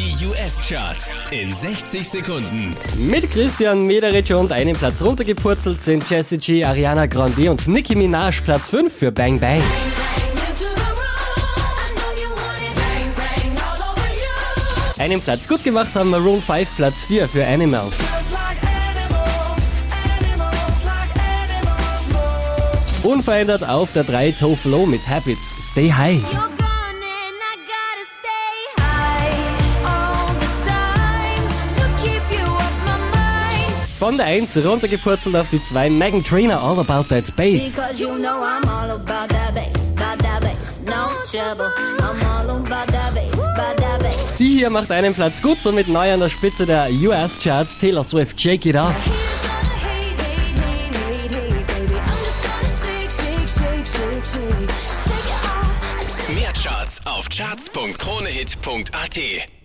Die US-Charts in 60 Sekunden. Mit Christian Mederich und einem Platz runtergepurzelt sind Jessie G, Ariana Grande und Nicki Minaj Platz 5 für Bang Bang. Einen Platz gut gemacht haben Maroon 5 Platz 4 für Animals. Unverändert auf der 3 Tove Lo mit Habits Stay High. Von der 1 runtergepurzelt auf die 2 Megan Trainer All About That Bass. Because you know I'm all about that bass, about that bass, no trouble. I'm all about that bass, about that bass. Die hier macht einen Platz gut, somit neu an der Spitze der US-Charts Taylor Swift Shake It Off. Mehr Charts auf charts.kronehit.at.